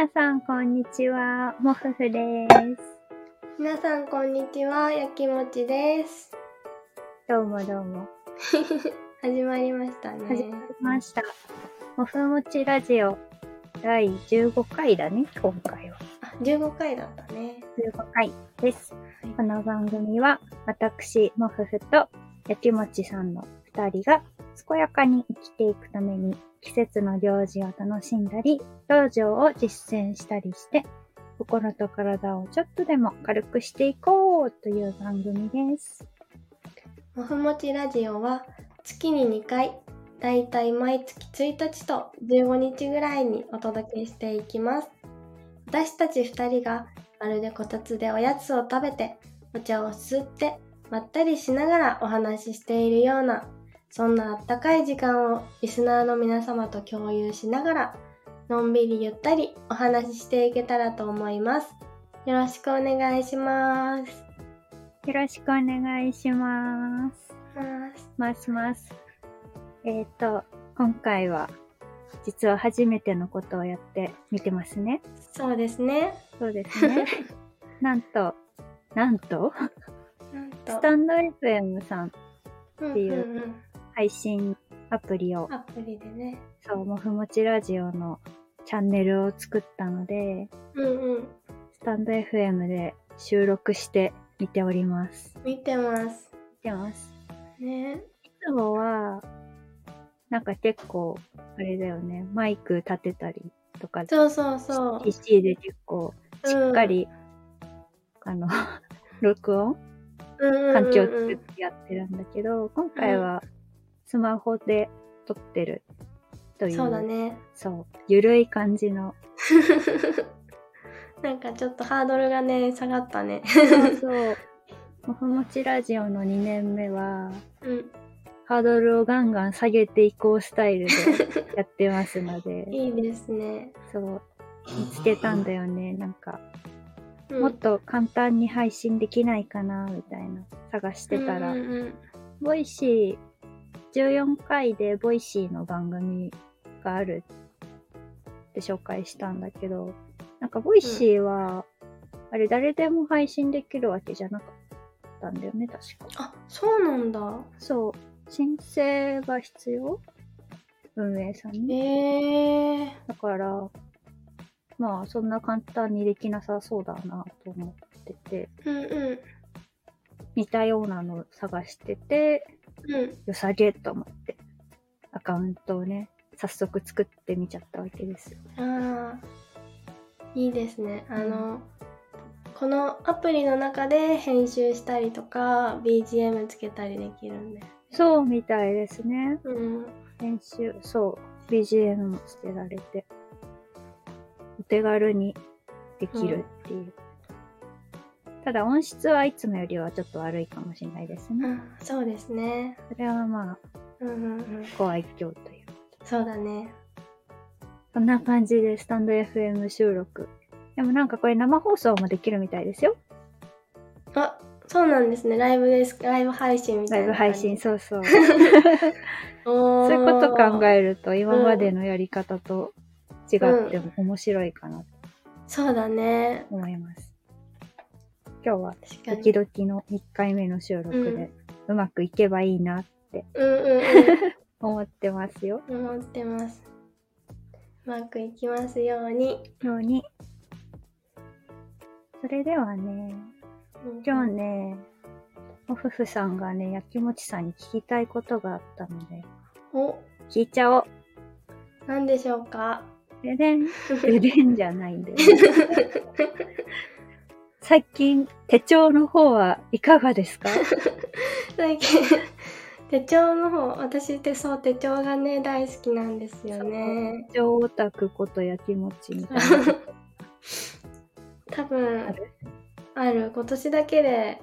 皆さん、こんにちは。もふふです。皆さんこんにちは、やきもちです。どうもどうも。始まりましたね。始まりました。もふもちラジオ第15回だね、今回は。あ、15回だったね。15回です。この番組は、私、もふふとやきもちさんの2人が、健やかに生きていくために、季節の行事を楽しんだり、道場を実践したりして、心と体をちょっとでも軽くしていこうという番組です。もふもちラジオは月に2回、だいたい毎月1日と15日ぐらいにお届けしていきます。私たち2人がまるでこたつでおやつを食べて、お茶を吸って、まったりしながらお話ししているような、そんなあったかい時間をリスナーの皆様と共有しながら、のんびりゆったりお話ししていけたらと思います。よろしくお願いします。よろしくお願いします。ますますます。えっ、と、今回は、実は初めてのことをやってみてますね。そうですね。そうですね。なんと、なんと、なんと。スタンド FM さんってていうん配信アプリを、アプリでね。そう、もふもちラジオのチャンネルを作ったので、うんうん。スタンド FM で収録してみております。見てます。見てます。ね。いつもは、なんか結構、あれだよね、マイク立てたりとか、そうそうそう。PC で結構、しっかり、あの、録音？うん、環境を作ってやってるんだけど、今回はスマホで撮ってる。という、そうだね。そう、ゆるい感じの、なんかちょっとハードルがね、下がったね。そうそう、もふもちラジオの2年目は、うん。ハードルをガンガン下げていこうスタイルで やってますので、いいですね。そう、見つけたんだよね、なんか。うん。もっと簡単に配信できないかな、みたいな、探してたら、うんうんうん。 Voicy、14回で Voicy の番組があるって紹介したんだけど、なんか Voicy は、あれ誰でも配信できるわけじゃなかったんだよね、確か。あ、そうなんだ。そう、申請が必要？運営さんに。ええだから、まあ、そんな簡単にできなさそうだなと思ってて、うんうん。似たようなの探してて、うん。良さげと思って、アカウントをね、早速作ってみちゃったわけですよ。ああ。いいですね。あの、このアプリの中で編集したりとか、BGM つけたりできるんで。そうみたいですね。うん。編集、そう、BGM もつけられて、お手軽にできるっていう。ただ音質はいつもよりはちょっと悪いかもしれないですね。うん、そうですね。それはまあ、うんうんうん。ご愛嬌という。そうだね。こんな感じでスタンド FM 収録。でもなんかこれ生放送もできるみたいですよ。あ、そうなんですね。ライブです。ライブ配信みたライブいな感じ。配信、そうそう。そういうこと考えると今までのやり方と違っても面白いかなとそうだね。思います。今日は確かに。ドキドキの1回目の収録でうまくいけばいいなってうんうん 思ってますよ。うん。思ってます。うまくいきますように。ように。それではね、今日ね、おふふさんがね、やきもちさんに聞きたいことがあったので、お、聞いちゃおう。何でしょうか？ででん、ででんじゃないんだよね。最近、手帳の方はいかがですか？最近、手帳の方、私ってそう手帳がね、大好きなんですよね。手帳オタクことやきもちみたいな。多分あ、るある。今年だけで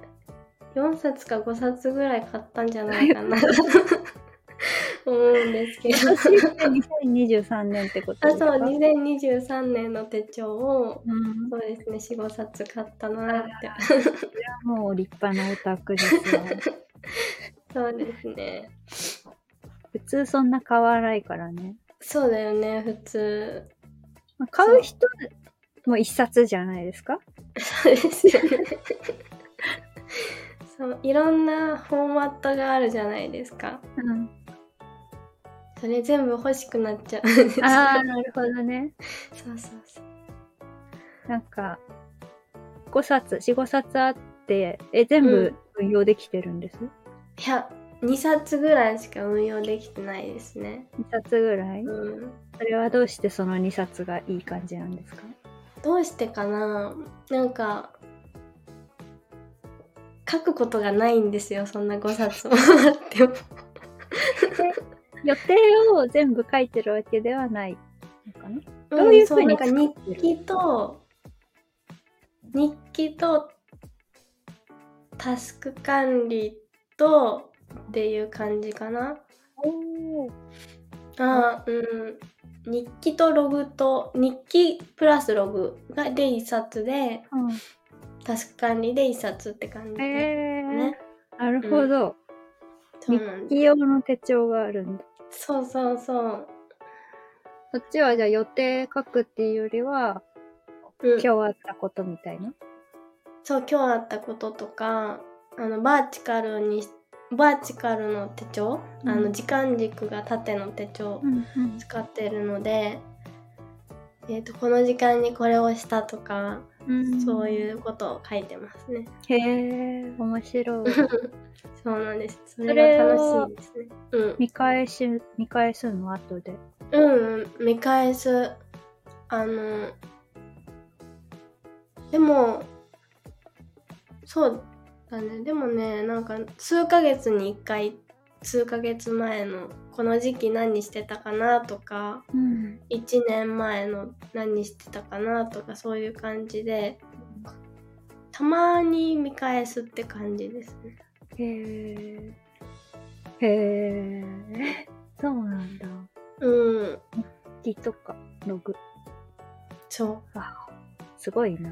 4冊か5冊ぐらい買ったんじゃないかな思うんですけど。今年って2023年ってことあ、ですか？そう、2023年の手帳を、うん。そうですね、4、5冊買ったなって。もう立派なオタクですよ。そうですね。普通そんな買わないからね。そうだよね、普通。まあ買う人もう一冊じゃないですか？そうですよね。そう、いろんなフォーマットがあるじゃないですか。うん。それ全部欲しくなっちゃう。ああ、なるほどね。そうそうそう。なんか、5冊、4、5冊あって、え、全部運用できてるんです、いや、2冊ぐらいしか運用できてないですね。?2 冊ぐらい、うん。それはどうしてその2冊がいい感じなんですか？どうしてかな？なんか、書くことがないんですよ、そんな5冊もあっても。予定を全部書いてるわけではないのかな？どういうふうにんそなんか日記と、日記と、タスク管理と、っていう感じかな。おーあーうん。日記とログと、日記プラスログがで1冊で、うんタスク管理で1冊って感じで。えーね。なるほど。そうなん。日記用の手帳があるんだ。そうそうそう。そっちはじゃあ予定書くっていうよりは、うん、今日あったことみたいな？そう、今日あったこととか、あの、バーチカルにし、バーチカルの手帳、うんあの、時間軸が縦の手帳んうん使ってるので、えっ、と、この時間にこれをしたとか、うんそういうことを書いてますね。へえ、面白い。そうなんです。それれはが楽しいですね。うん。見返し、見返すの後で。うん、うん、見返す。あの、でも、そうだね。でもね、なんか、数ヶ月に一回、数ヶ月前の、この時期何してたかなとか、うん。1年前の何してたかなとか、そういう感じで、たまに見返すって感じですね。へえ。へえ。そうなんだ。うん、日記とか、ログ。そう。すごいな。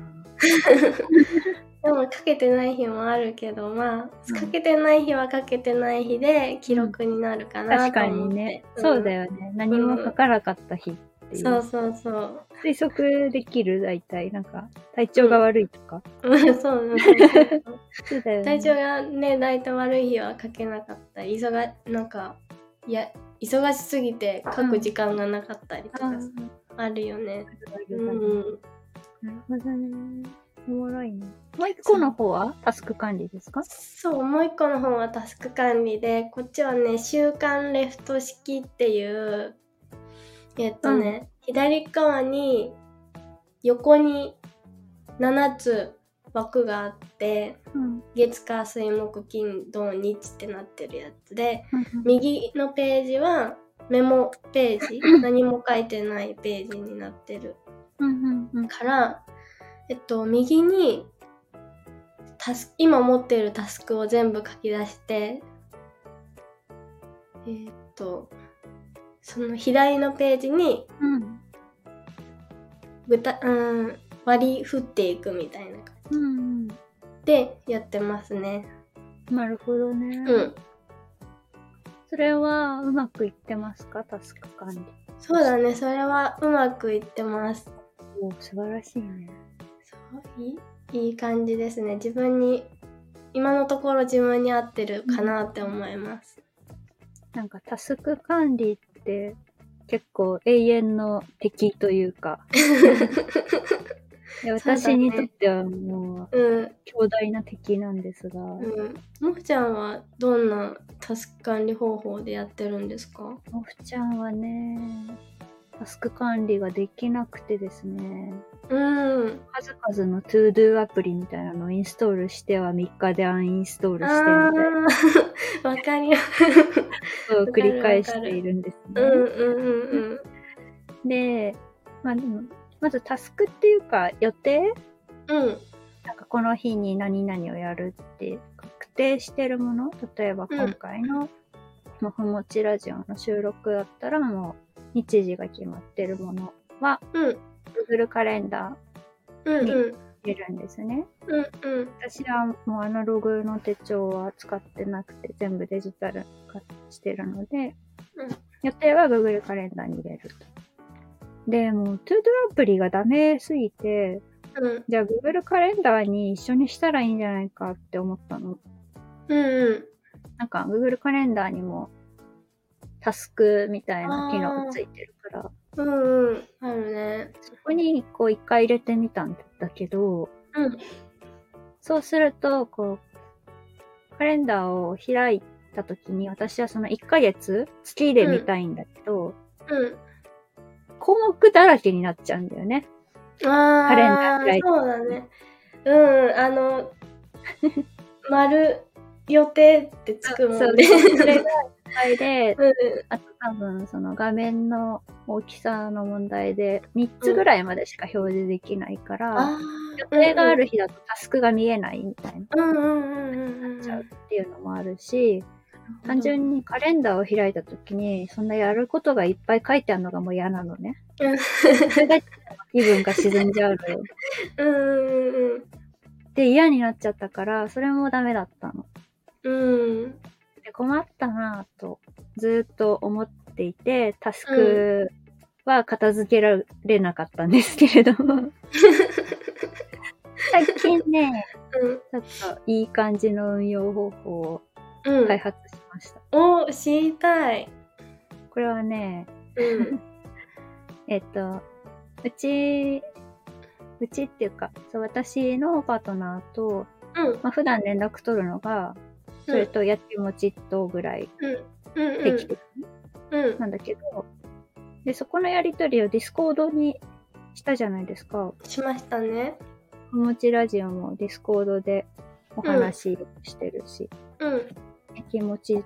でもかけてない日もあるけどまあ、うんかけてない日はかけてない日で記録になるかな確かと思って、にね。そうだよね。何も書かなかった日っていう。そうそうそう推測できる、大体。なんか、体調が悪いとか？うんそうそうだよね。体調がね大体悪い日は書けなかったり忙がなんかいや忙しすぎて書く時間がなかったりとかあるよね、ううんん、なるほどね。おもろいね。もう一個の方は？タスク管理ですか？そうもう一個の方はタスク管理でこっちはね週間レフト式っていうえっとね、左側に横に7つ枠があってうん。月火水木金土日ってなってるやつで右のページはメモページ 何も書いてないページになってるうんうんうん。からえっと右にタス今持ってるタスクを全部書き出してえーっとその左のページにうん。具体うん割り振っていくみたいな感うんじでやってますね。うん。なるほどね。うん。それはうまくいってますか？タスク管理。そうだね。それはうまくいってます。お素晴らしいね。そういいいい感じですね。自分に今のところ自分に合ってるかなって思います。なんかタスク管理って結構永遠の敵というか。私にとってはもううん。強大な敵なんですが、うん。もふちゃんはどんなタスク管理方法でやってるんですか？もふちゃんはね、タスク管理ができなくてですね、うん。数々の To Do アプリみたいなのをインストールしては3日でアンインストールしてみたいなわかります。ことを繰り返しているんですね。うんうんうんで、まあでも、まずタスクっていうか予定？うん。うん。なんかこの日に何々をやるって確定してるもの？例えば今回のもふもちラジオの収録だったらもう日時が決まってるものはうん。Google カレンダ。ー入れるんですね。うんうん。私はもうアナログの手帳は使ってなくて全部デジタル化してるので、うん予定は Google カレンダーに入れると。で、もう、トゥードゥアプリがダメすぎて、うん。じゃあ Google カレンダーに一緒にしたらいいんじゃないかって思ったの。うんうん。なんか Google カレンダーにもタスクみたいな機能がついてるから、うんうん。あるね。そこにこう一回入れてみたんだけど、うん。そうすると、こう、カレンダーを開いたときに、私はその1ヶ月、月で見たいんだけど、うん。項目だらけになっちゃうんだよね。ああ、カレンダー開いてそうだね。うん、あの、丸予定ってつくもんね。それがいっぱいで、うんあと多分その画面の大きさの問題で、3つぐらいまでしか表示できないから、あ予定がある日だとタスクが見えないみたいな。うんうんうんうんうん。ちゃうっていうのもあるし、単純にカレンダーを開いたときに、そんなやることがいっぱい書いてあるのがもう嫌なのね。うんそれが気分が沈んじゃうのよ。うんうんうんで、嫌になっちゃったから、それもダメだったの。うん。で困ったなぁと、ずーっと思っていて、タスクは片付けられなかったんですけれども、最近ね、うん。ちょっといい感じの運用方法をうん。開発しました。お、知りたい。これはね、うん。えっと、うち、うちっていうか、そう、私のパートナーと、うん。まあ、普段連絡取るのが、それとやきもちとぐらい。定期的ん。なんだけど、で、そこのやりとりを Discord にしたじゃないですか。しましたね。おもちラジオも Discord でお話してるし、うん。やきもち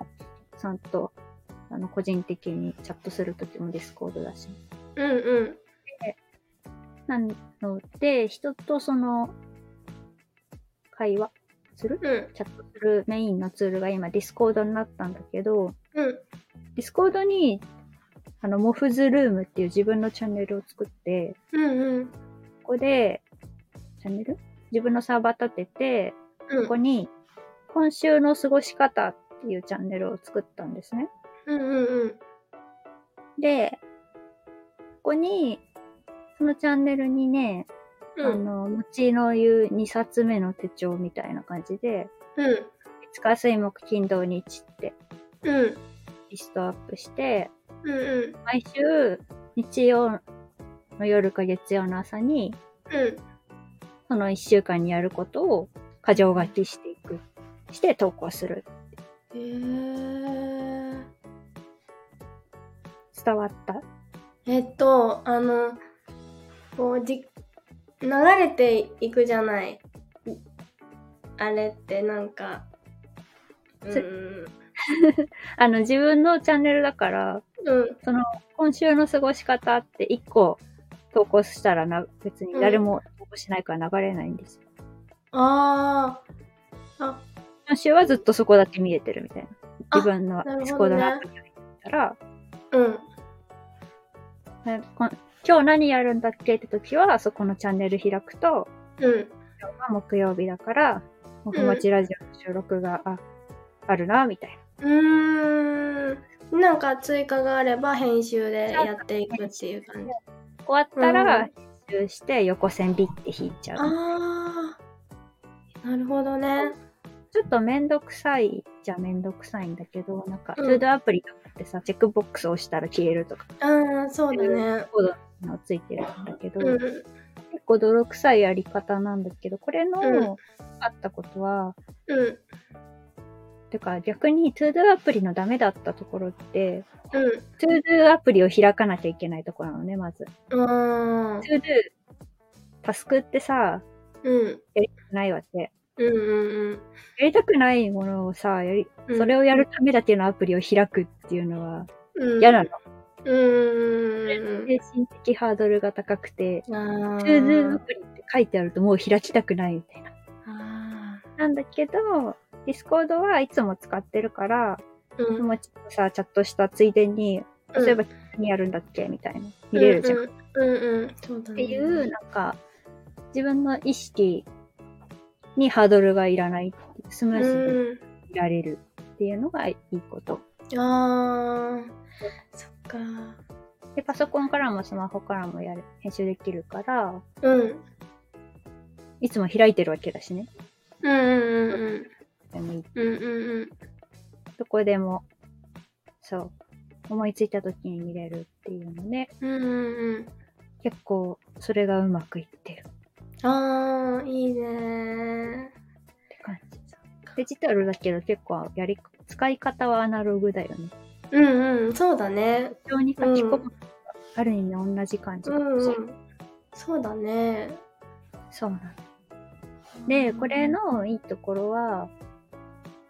さんと、あの、個人的にチャットするときも Discord だし。うんうん。なので、人とその、会話するうん。チャットするメインのツールが今 Discord になったんだけど、うん。 Discord に、あの、モフズルームっていう自分のチャンネルを作って、うんうん。ここで、チャンネル？自分のサーバー立てて、うんここに、今週の過ごし方っていうチャンネルを作ったんですね。うんうんうん。で、ここに、そのチャンネルにね、うん。あの、もちの言う2冊目の手帳みたいな感じで、うん。月火水木金土日ってうん。リストアップして、うんうん。毎週日曜の夜か月曜の朝に、うん。その1週間にやることを過剰書きしていく。して投稿する。へー。伝わった？えっと、あの、こう、じ、流れていくじゃない。あれってなんか、うつん。あの、自分のチャンネルだから、うん。その、今週の過ごし方って1個投稿したらな、別に誰も投稿しないから流れないんですよ。あー。あ、今週はずっとそこだけ見えてるみたいな。あ自分のなるほどね Discord のアプリに入ったら、うん。今日何やるんだっけって時は、そこのチャンネル開くと、うん。今日は木曜日だから、もふもちラジオの収録が、あ、あるな、みたいな。うーん。なんか追加があれば編集でやっていくっていう感じ。終わったら、うん編集して横線ビッて引いちゃう。あー。なるほどね。ちょっとめんどくさいじゃめんどくさいんだけど、なんか、うんトゥードアプリとかってさ、チェックボックスを押したら消えるとか、うん、そうだね。コードのついてるんだけど、うん。結構泥臭いやり方なんだけど、これの、うんあったことは、うん。てか逆に ToDo アプリのダメだったところって、うん。ToDo アプリを開かなきゃいけないところなのね、まず。うん。ToDo、タスクってさ、うん。やりたくないわけ。うんうんやりたくないものをさ、やり、うん。それをやるためだけのアプリを開くっていうのはうん嫌なの。うんうん精神的ハードルが高くて、うん。あ ToDo アープリって書いてあるともう開きたくないみたいな。あなんだけど、Discord はいつも使ってるから、ー。うん。友達とさ、チャットしたついでに、うん例えば何やるんだっけ？みたいな。見れるじゃん。うんうんうん。そうだね。っていう、なんか、自分の意識にハードルがいらないっていう、スムーズうん。にいられるっていうのがいいこと。ああ、そっか。で、パソコンからもスマホからもやる、編集できるから、うん。いつも開いてるわけだしね。うんうんうんでもいい。うん。うんうんうん。どこでも、そう、思いついた時に見れるっていうので、うんうんうん。結構それがうまくいってるっああ、いいねて感じさ。デジタルだけど結構やり、使い方はアナログだよね。うんうん、そうだね。非常に書き込む、ある意味同じ感じうがする。んうん。そうだね。そうなの。で、これのいいところは、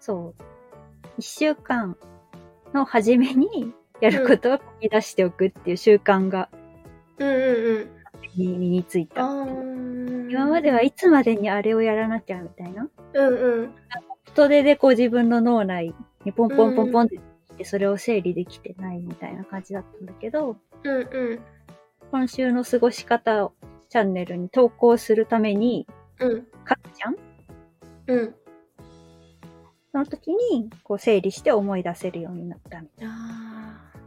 そう、一週間の初めにやることを書き出しておくっていう習慣がうんうんうん。身についた。今まではいつまでにあれをやらなきゃみたいな。うんうん。人手でこう自分の脳内にポンポンポンポンってきて、それを整理できてないみたいな感じだったんだけど、うんうん。今週の過ごし方をチャンネルに投稿するためにうん。書くじゃん？うん。その時にこう整理して思い出せるようになったみたいああ、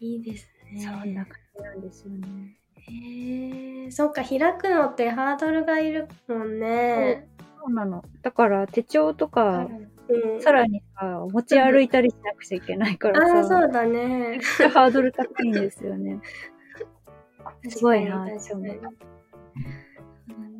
いいですね。な。そんな感じなんですよね。へえ、そっか、開くのってハードルがいるもんね。そうなの。だから手帳とか、うん。さらにさ、持ち歩いたりしなくちゃいけないからああ、さ、そうだね。ハードル高いんですよね。すごいな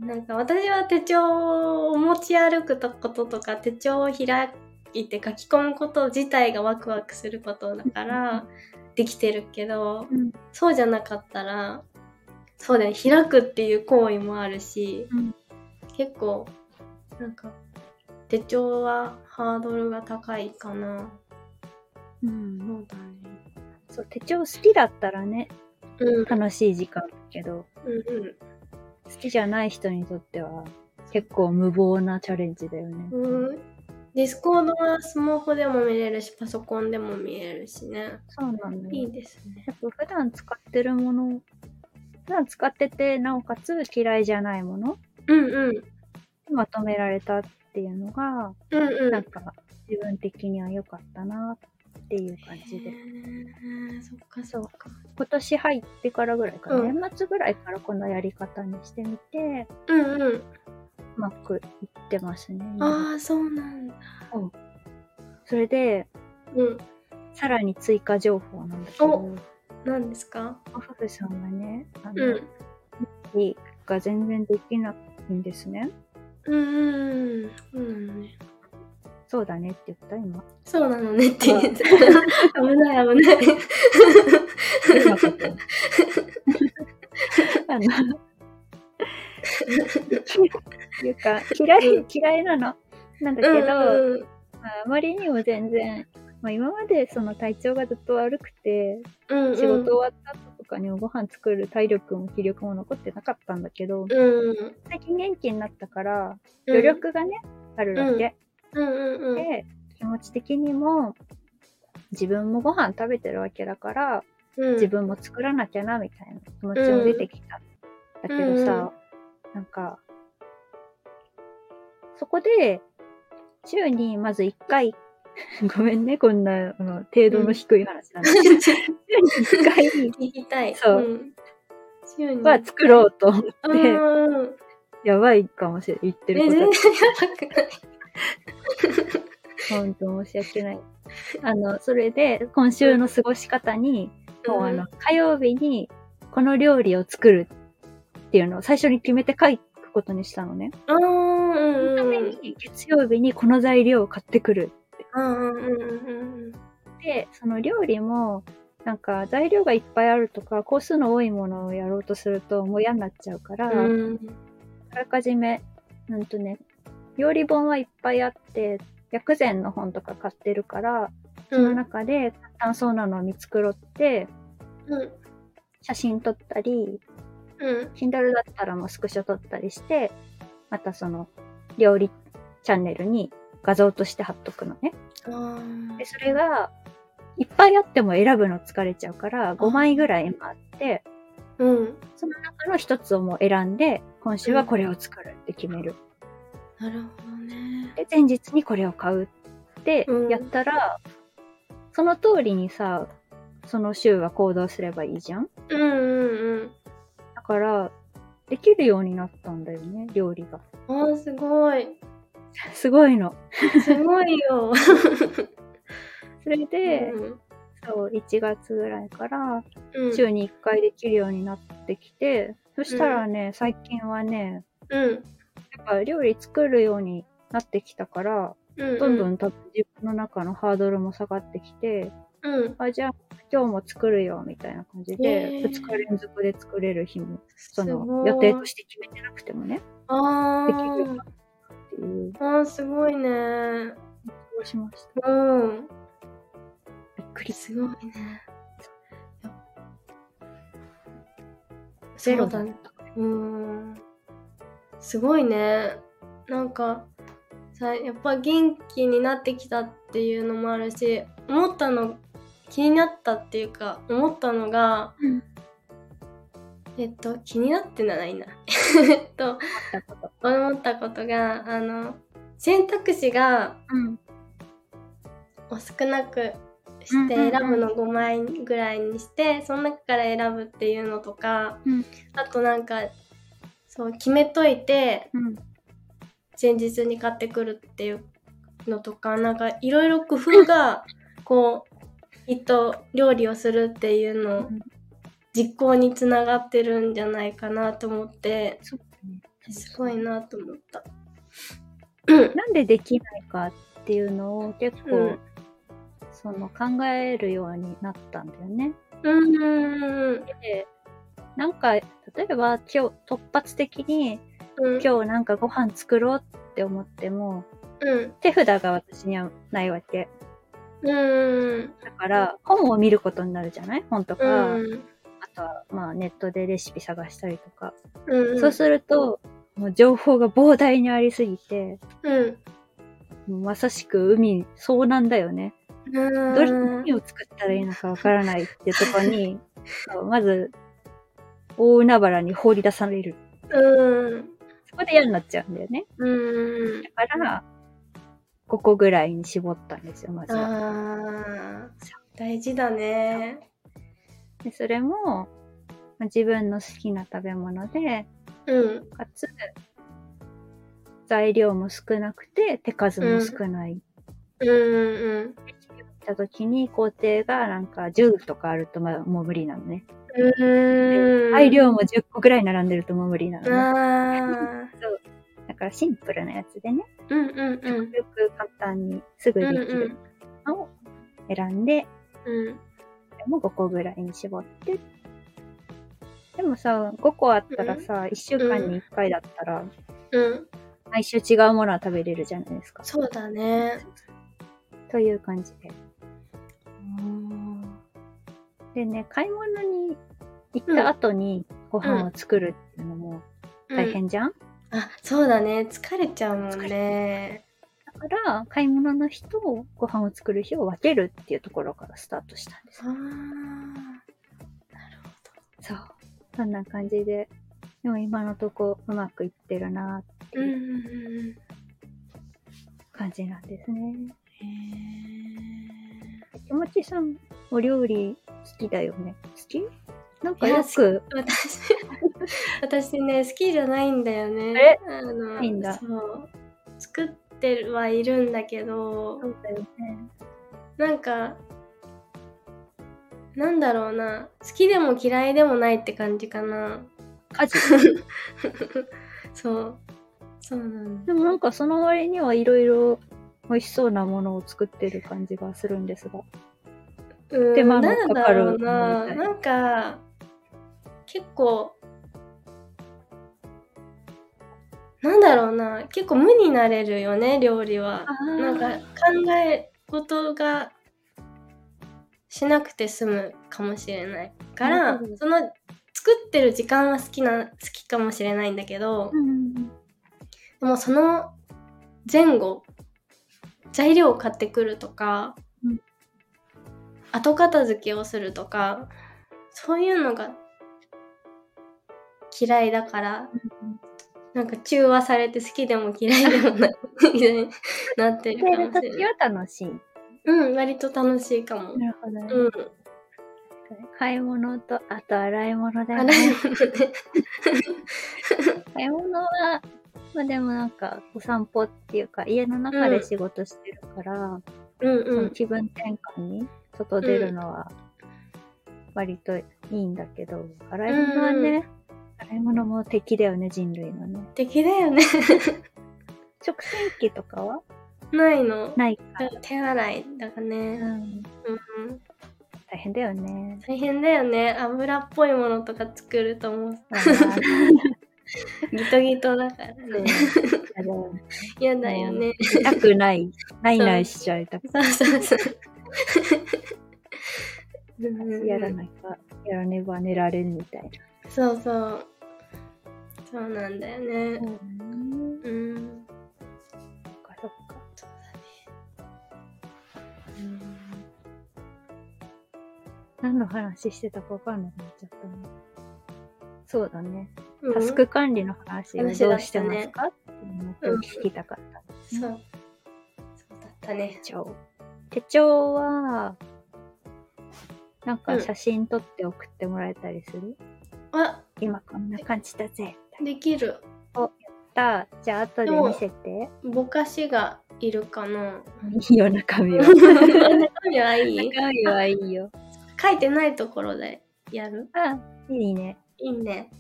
なんか私は手帳を持ち歩くこととか手帳を開いて書き込むこと自体がワクワクすることだからできてるけどうんそうじゃなかったらそうだよね開くっていう行為もあるし、うん結構なんか手帳はハードルが高いかな。うんそうだね。そう、手帳好きだったらね、うん楽しい時間だけど、うんうん好きじゃない人にとっては結構無謀なチャレンジだよね。うん。 Discord はスマホでも見れるし、パソコンでも見れるしね。そうなんだよ。いいですね。やっぱ普段使ってるもの、普段使ってて、なおかつ嫌いじゃないものうんうん。まとめられたっていうのが、うんうん。なんか自分的には良かったなっていう感じで。そっかそっか。今年入ってからぐらいかな、うん年末ぐらいからこのやり方にしてみて、うんうん。うまくいってますね。ああ、そうなんだ。それで、うん。さらに追加情報なんだけどお、何ですか？おふふさんがね、あの、うん。が全然できないんですね。うん。そうなのね。そうだねって言った今。そうなのねって言って。危ない危ない。言わなかったよあの、い。うか、嫌い、嫌い。なの。なんだけど、うんまあ、あまりにも全然、まあ、今までその体調がずっと悪くて、うんうん。仕事終わったかにもご飯作る体力も気力も残ってなかったんだけど、うん。最近元気になったから、うん余力がね、あるわけ。うんうんうん。で、気持ち的にも、自分もご飯食べてるわけだから、うん自分も作らなきゃな、みたいな気持ちも出てきた。だけどさ、なんか、そこで、週にまず1回、ごめんね、こんな、あの、程度の低い話なんだけど、週に1回聞きたい。そううん。週には作ろうと思って、うん。やばいかもしれない、言ってるこ。と。ほんと申し訳ない。あの、それで、今週の過ごし方に、もうあの、火曜日にこの料理を作るっていうのを最初に決めて書くことにしたのね。そのため。に月曜日にこの材料を買ってくる。うんうんうんうんで、その料理も、なんか材料がいっぱいあるとか、工数の多いものをやろうとするともう嫌になっちゃうから、うん。うん。あらかじめ、なんとね、料理本はいっぱいあって、薬膳の本とか買ってるから、その中で簡単そうなのを見繕って、うん。写真撮ったり、うん。Kindle だったらもうスクショ撮ったりして、またその料理チャンネルに画像として貼っとくのね。あで、それがいっぱいあっても選ぶの疲れちゃうから、5枚ぐらい今あって、ーうん。その中の一つをもう選んで、今週はこれを作るって決める。なるほどね。で、前日にこれを買うってうんやったら、その通りにさ、その週は行動すればいいじゃんうんうんだから、できるようになったんだよね、料理が。うん。あー、すごい。すごいの。すごいよ。それで、うんそう、1月ぐらいから、うん。週に1回できるようになってきて、そしたらね、最近はね、うん。やっぱ料理作るようになってきたから、うん。どんどん多分自分の中のハードルも下がってきて、うん。あ、じゃあ今日も作るよ、みたいな感じへで、ー2日連続で作れる日も、そすの予定として決めてなくてもね、あできるていう、あー、すごいね。そうしました？うん。びっくりすごいね。ゼロだね。うん。すごいね。なんか、さ、やっぱ元気になってきたっていうのもあるし、思ったの、気になったっていうか、思ったのが、うんえっと、気になってならいいな。えっと。思ったことが、あの、選択肢がうん。少なくして選ぶの5枚ぐらいにして、その中から選ぶっていうのとか、うんあとなんかそう決めといてうん。前日に買ってくるっていうのとかなんかいろいろ工夫がこうきっと料理をするっていうのうん実行につながってるんじゃないかなと思って。すごいなと思った。なんでできないかっていうのを結構、うんその考えるようになったんだよね。うんうんで、なんか、例えば今日突発的にうん今日なんかご飯作ろうって思っても、うん手札が私にはないわけ。うんだから、本を見ることになるじゃない？本とうか、んあとはまあネットでレシピ探したりとか。うんそうすると、もう情報が膨大にありすぎて、うんまさしく海遭難だよね。うんどれ何を作ったらいいのかわからないっていうところに、まず、大海原に放り出される。うんそこで嫌になっちゃうんだよね。うんだから、5個ぐらいに絞ったんですよ、まずは。大事だね。でそれも、まあ自分の好きな食べ物で、うん。かつ、材料も少なくて手数も少ない。うんうんた時に工程がなんか10とかあるとまあもう無理なのね。うん。うん。材料も10個ぐらい並んでるともう無理なのね。あ だからシンプルなやつでね、ーうんうんうん。よく簡単にすぐでうんきるのを選んで、うん。でも5個ぐらいに絞って。でもさ、5個あったらさ、1週間に1回だったら、うん。毎週違うものは食べれるじゃないですか。そうだね。という感じで。でね、買い物に行った後にご飯を作るっていうのも大うん。変じゃん、あ、そうだね。疲れちゃうもんね。だから、買い物の日とご飯を作る日を分けるっていうところからスタートしたんですあ。ーそう。そんな感じで。でも今のとこうまくいってるなっていううん。感じなんですね。へ気持ちさん、お料理好きだよね？好き？なんかよく、ー私、私ね、好きじゃないんだよね。え？あのないんだそう。作ってはいるんだけど、そうだよね。なんか、なんだろうな。好きでも嫌いでもないって感じかな。家事 そう。そうなんだ。でもなんかその割にはいろいろ美味しそうなものを作ってる感じがするんですが。うん手間のなんだかかるろうな。ものみたいなんか、結構、なんだろうな。結構無になれるよね、料理は。なんか考え事がしなくて済むかもしれないからその作ってる時間は好きな好きかもしれないんだけど、うん。でもその前後材料を買ってくるとか、うん後片付けをするとかそういうのが嫌いだからなんか中和されて好きでも嫌いでもないみたいになってるかれない。は楽しい。うん、割と楽しいかも。なるほどね。うん。買い物と、あと洗い物だよ洗ねい。物ね。買い物は、まあでもなんか、お散歩っていうか、家の中で仕事してるから、うんうん。その気分転換に外出るのは、割といいんだけど、洗い物はね、洗い物も敵だよね、人類のね。敵だよね。食洗機とかは？ないの。ないか。手洗いだからうね。ん。うん。大変だよね。大変だよね。油っぽいものとか作るともうギトギトだからね。嫌だよね。痛くない。ないないしちゃいたくそうそうそう。うんやらないか、やらねば寝られんみたいな。そうそう。そうなんだよね。うん。うん。そっかそっか。そう何の話してたかわかんなくなっちゃったな。そうだね。だね。タスク管理の話をどうしてますかっていうのを今日聞きたかった。うんそう。そうだったね。手帳。手帳は、なんか写真撮って送ってもらえたりする、あ、今こんな感じだぜ。できる。だじゃあ後で見せて。ぼかしがいるかな。いいよ、中身は。中身はいい？中身はいいよ。書いてないところでやる？あ、いいね。いいね。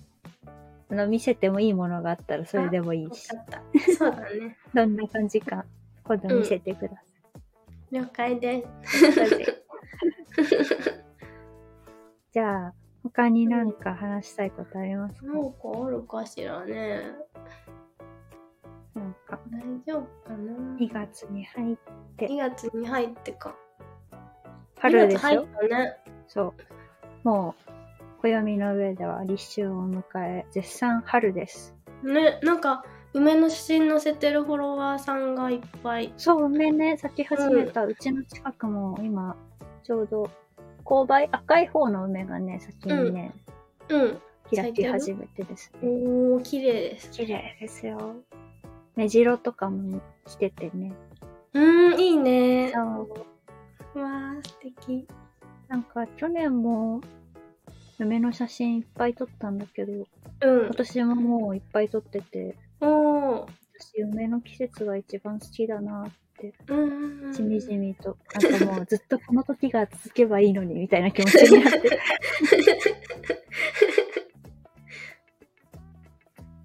あの、見せてもいいものがあったらそれでもいいし。そうだね。どんな感じか、今度見せてください。了解です。じゃあ、他になんか話したいことありますか、なんかあるかしらね。なんか、大丈夫かな？2月に入っ2月に入ってか。春で2月入しょね。そう。もう、暦の上では立春を迎え、絶賛春です。ね、なんか、梅の写真載せてるフォロワーさんがいっぱい。そう、梅ね、咲き始めた、うちの近くも今、ちょうど、勾配、赤い方の梅がね、先にね、うん。開き始めてですね。おー、綺麗です。綺麗ですよ。目白とかも来ててね。うーん、いいね。そう。うわー、素敵。なんか去年も梅の写真いっぱい撮ったんだけど、うん今。年ももういっぱい撮ってて、おー。私梅の季節が一番好きだなっ。しみじみと、なんかもうずっとこの時が続けばいいのにみたいな気持ちになって。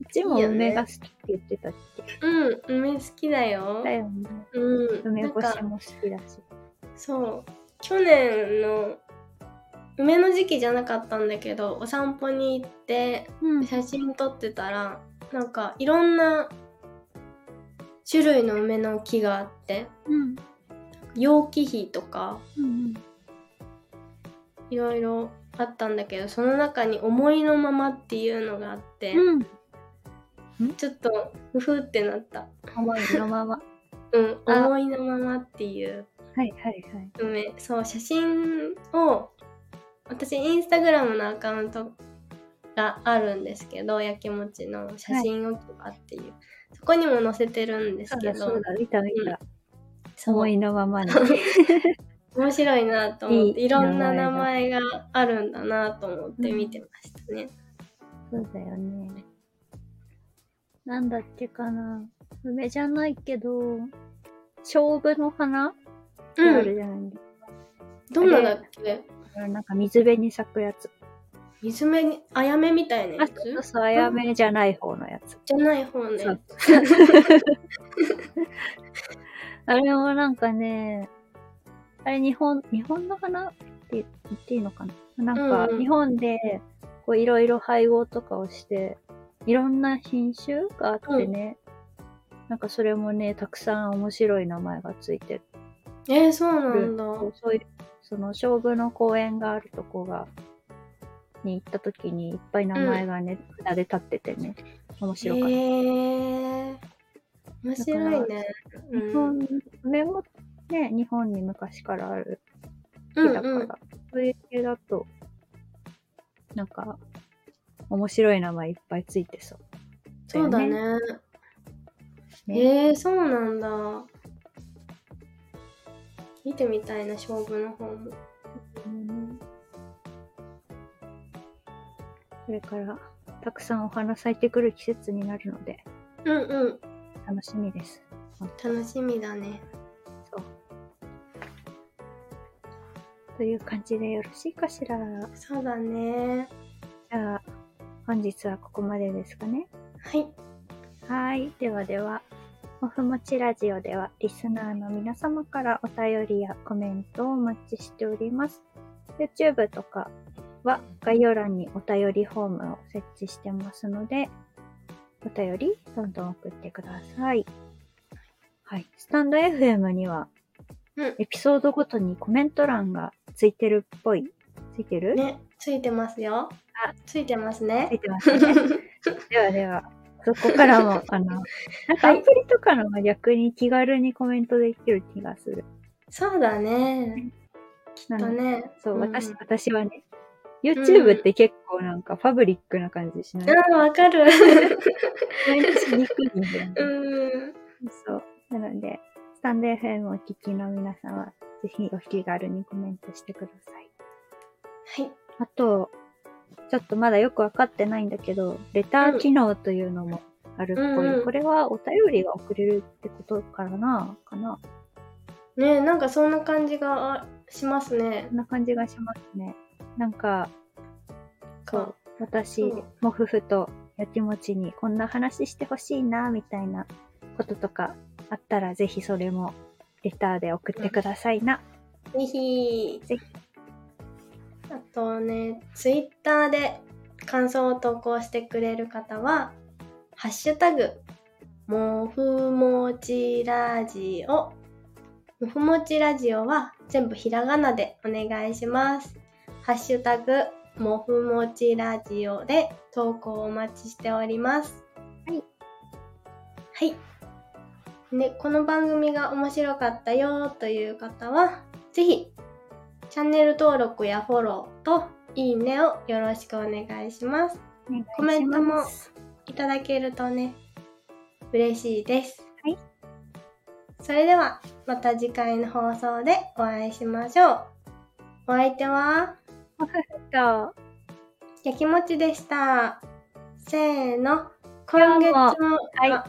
うちも梅が好きって言ってたっけ？うん、梅好きだよ。だよね。うん。梅干しも好きだし。そう。去年の梅の時期じゃなかったんだけど、お散歩に行ってうん写真撮ってたら、なんかいろんな種類の梅の木があって、うん。楊貴妃とかうん。いろいろあったんだけど、その中に思いのままっていうのがあって、うん。ちょっとふふってなった。思いのまま。うん、あ思いのままっていうはいはいはい。梅そう写真を私インスタグラムのアカウントがあるんですけどやきもちの写真置き場っていう、そこにも載せてるんですけどだそうだ、見た見た。そう思いのままに。面白いなと思っていろんな名名前があるんだなと思って見てましたね。そうだよね。なんだっけかな。梅じゃないけど、勝負の花？ってあるじゃない。どんなだっけ？なんか水辺に咲くやつ。水目にあやめみたいなあ、やそうつそう、あやめじゃない方のやつ。じゃない方ね。そう あれもなんかね、あれ日本、日本の花って言っていいのかな？なんかうんうん日本でこういろいろ配合とかをして、いろんな品種があってね、なんかそれもね、たくさん面白い名前がついてる。えー、そうなんだ。そういう、その勝負の公園があるとこが、に行った時にいっぱい名前がね、札で立っててね、面白かった。へえー、面白いね。日本、梅もね、日本に昔からあるうん木だから、うんうんそういう系だと、なんか、面白い名前いっぱいついてそう。そうだね。ねえー、そうなんだ。見てみたいな、勝負の方も。うんこれからたくさんお花咲いてくる季節になるので、うんうん。楽しみです。楽しみだね。そう。という感じでよろしいかしら？そうだね。じゃあ、本日はここまでですかね。はい。はい。ではでは、もふもちラジオではリスナーの皆様からお便りやコメントをお待ちしております。YouTube とかは概要欄にお便りフォームを設置してますので、お便りどんどん送ってください。はい。スタンド FM にはうん。エピソードごとにコメント欄がついてるっぽい？ついてる、ね、ついてますよ。あ、ついてますついね。てますね。ではでは、そこからも、あの、なんかアプリとかのが逆に気軽にコメントできる気がする。そうだね。きっとね。そう、ん私、私はね、YouTube って結構なんかファブリックな感じしない、うん、わかる。コメントしにくいんだよね。うん。そう。なので、スタンド FM をお聞きの皆様、ぜひお気軽にコメントしてください。はい。あと、ちょっとまだよくわかってないんだけど、レター機能というのもあるっぽい。うんうんこれはお便りが送れるってことからな、かな？ねなんかそんな感じがあしますねそん。な感じがしますね。なんか、そう、私もふふとやきもちにこんな話してほしいな、みたいなこととかあったら、ぜひそれもレターで送ってくださいな。ぜひ。ぜひあとね、ツイッターで感想を投稿してくれる方は、ハッシュタグ、もふもちラジオ。もふもちラジオは全部ひらがなでお願いします。ハッシュタグ、もふもちラジオで投稿をお待ちしております。はい。はい。ね、この番組が面白かったよという方は、ぜひチャンネル登録やフォローといいねをよろしくお願いします。ますコメントもいただけるとね、嬉しいです。はい。それでは、また次回の放送でお会いしましょう。お相手は、もふふと、やきもちでした。せーの、今月もも、はいあ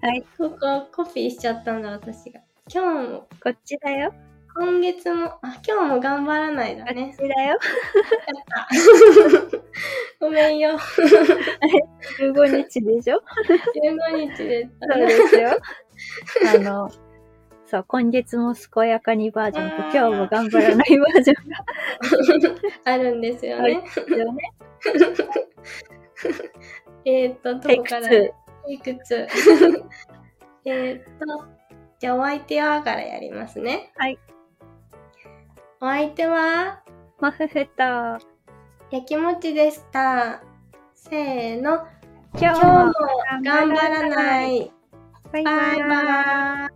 はい、ここコピーしちゃったんだ、私が。今日も、こっちだよ。今月も、あ、今日も頑張らないだこねっ。ちだよ。ごめんよ。15日でしょ？15日でそうですよ。あの、そう、今月も健やかにバージョンと今日も頑張らないバージョンが あるんですよね。えーっと、どこから？テいくつえーっと、じゃあお相手はからやりますね。はい。お相手は、マフフと、やきもちでした。せーの、今日もも頑張らない。バイバイバイ。バ。